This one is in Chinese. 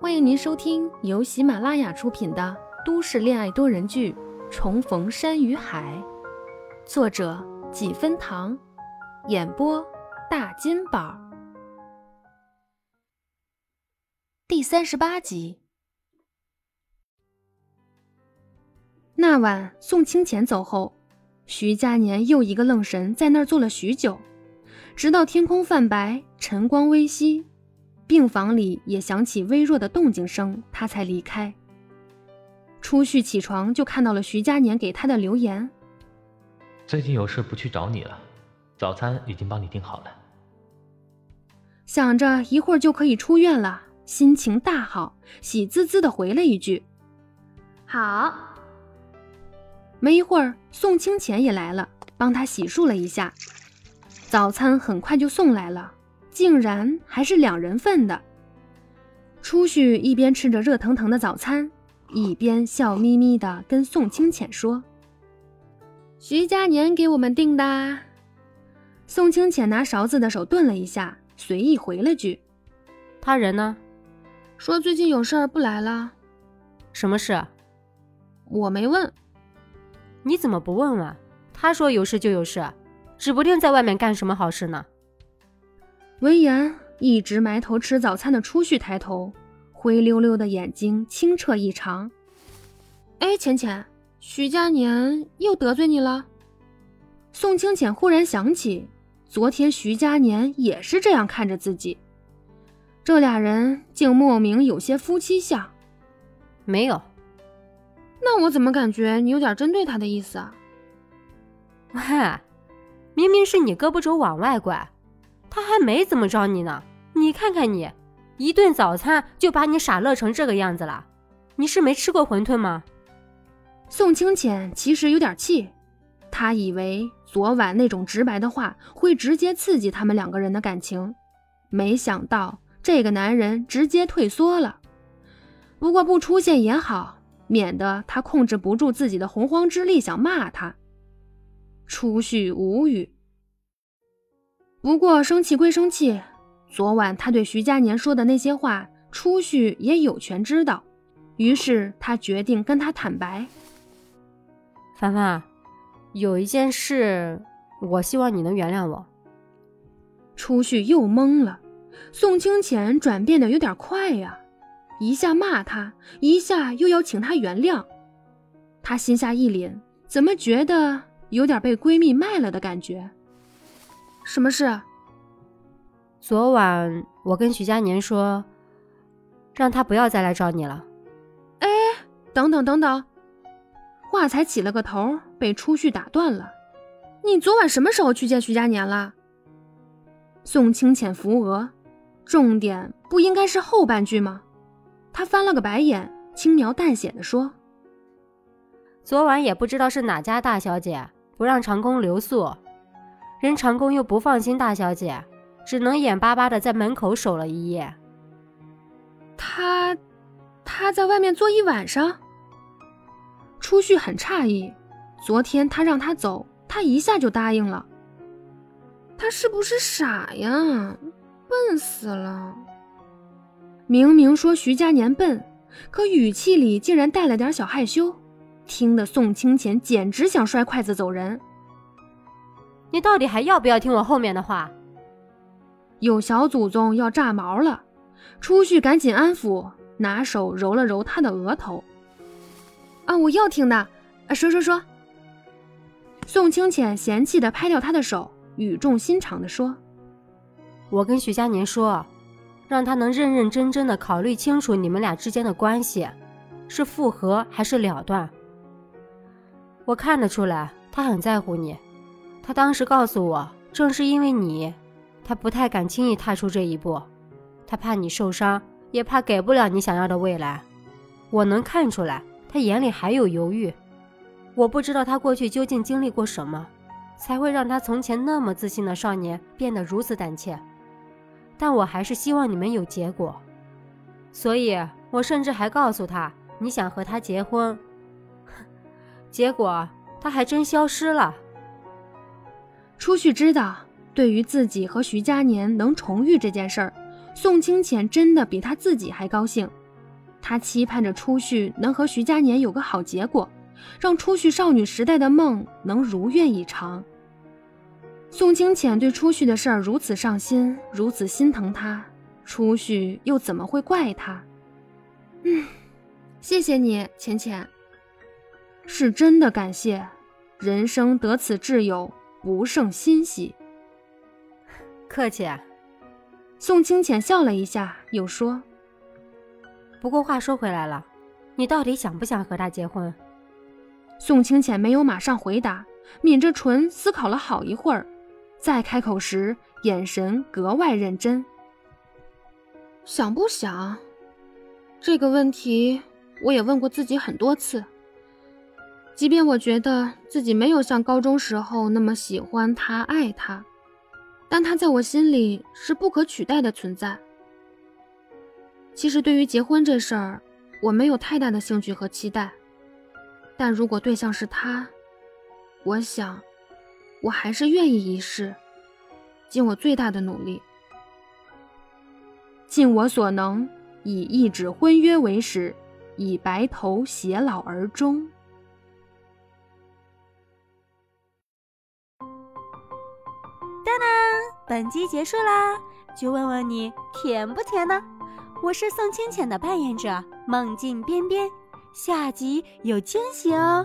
欢迎您收听由喜马拉雅出品的都市恋爱多人剧《重逢山与海》，作者几分糖，演播大金宝，第三十八集。那晚宋清浅走后，徐佳年又一个愣神在那儿坐了许久，直到天空泛白，晨光微曦。病房里也响起微弱的动静声，他才离开。初旭起床就看到了徐佳年给他的留言：“最近有事不去找你了，早餐已经帮你订好了。”想着一会儿就可以出院了，心情大好，喜滋滋的回了一句：“好。”没一会儿，宋清浅也来了，帮他洗漱了一下，早餐很快就送来了。竟然还是两人份的。初旭一边吃着热腾腾的早餐，一边笑眯眯的跟宋清浅说：“徐佳年给我们订的。”宋清浅拿勺子的手顿了一下，随意回了句：“他人呢？说最近有事儿不来了。什么事？我没问。你怎么不问问？他说有事就有事，指不定在外面干什么好事呢。”闻言，一直埋头吃早餐的初旭抬头，灰溜溜的眼睛清澈异常。哎，浅浅，徐佳年又得罪你了？宋清浅忽然想起，昨天徐佳年也是这样看着自己，这俩人竟莫名有些夫妻相。没有，那我怎么感觉你有点针对他的意思啊？喂，明明是你胳膊肘往外拐。他还没怎么着你呢，你看看你，一顿早餐就把你傻乐成这个样子了。你是没吃过馄饨吗？宋清浅其实有点气，他以为昨晚那种直白的话会直接刺激他们两个人的感情，没想到这个男人直接退缩了。不过不出现也好，免得他控制不住自己的洪荒之力想骂他。初旭无语。不过生气归生气，昨晚他对徐佳年说的那些话，初旭也有权知道。于是他决定跟他坦白：“凡凡，有一件事，我希望你能原谅我。”初旭又懵了，宋清浅转变的有点快呀，一下骂他，一下又要请他原谅。他心下一凛，怎么觉得有点被闺蜜卖了的感觉？什么事？昨晚我跟徐佳年说，让他不要再来找你了。哎，等等等等，话才起了个头，被初旭打断了。你昨晚什么时候去见徐佳年了？宋清浅扶额，重点不应该是后半句吗？他翻了个白眼，轻描淡写的说：“昨晚也不知道是哪家大小姐不让长工留宿。”任长工又不放心大小姐，只能眼巴巴的在门口守了一夜。他，他在外面坐一晚上。初旭很诧异，昨天他让他走，他一下就答应了。他是不是傻呀？笨死了！明明说徐佳年笨，可语气里竟然带了点小害羞，听得宋清浅简直想摔筷子走人。你到底还要不要听我后面的话？有小祖宗要炸毛了，初旭赶紧安抚，拿手揉了揉他的额头。啊，我要听的，啊，说说说。宋清浅嫌弃的拍掉他的手，语重心长的说：“我跟徐佳年说，让他能认认真真的考虑清楚你们俩之间的关系，是复合还是了断。我看得出来，他很在乎你。”他当时告诉我，正是因为你，他不太敢轻易踏出这一步。他怕你受伤，也怕给不了你想要的未来。我能看出来，他眼里还有犹豫。我不知道他过去究竟经历过什么，才会让他从前那么自信的少年变得如此胆怯。但我还是希望你们有结果，所以我甚至还告诉他你想和他结婚。结果他还真消失了。初旭知道，对于自己和徐佳年能重遇这件事儿，宋清浅真的比他自己还高兴。他期盼着初旭能和徐佳年有个好结果，让初旭少女时代的梦能如愿以偿。宋清浅对初旭的事儿如此上心，如此心疼他，初旭又怎么会怪他？嗯，谢谢你，浅浅。是真的感谢，人生得此挚友，不胜欣喜。客气。宋清浅笑了一下，又说。不过话说回来了，你到底想不想和他结婚？宋清浅没有马上回答，抿着唇思考了好一会儿，再开口时眼神格外认真。想不想？这个问题我也问过自己很多次。即便我觉得自己没有像高中时候那么喜欢他、爱他，但他在我心里是不可取代的存在。其实对于结婚这事儿，我没有太大的兴趣和期待。但如果对象是他，我想，我还是愿意一试，尽我最大的努力，尽我所能，以一纸婚约为始，以白头偕老而终。本集结束啦，就问问你甜不甜呢？我是宋清浅的扮演者，梦境边边，下集有惊喜哦。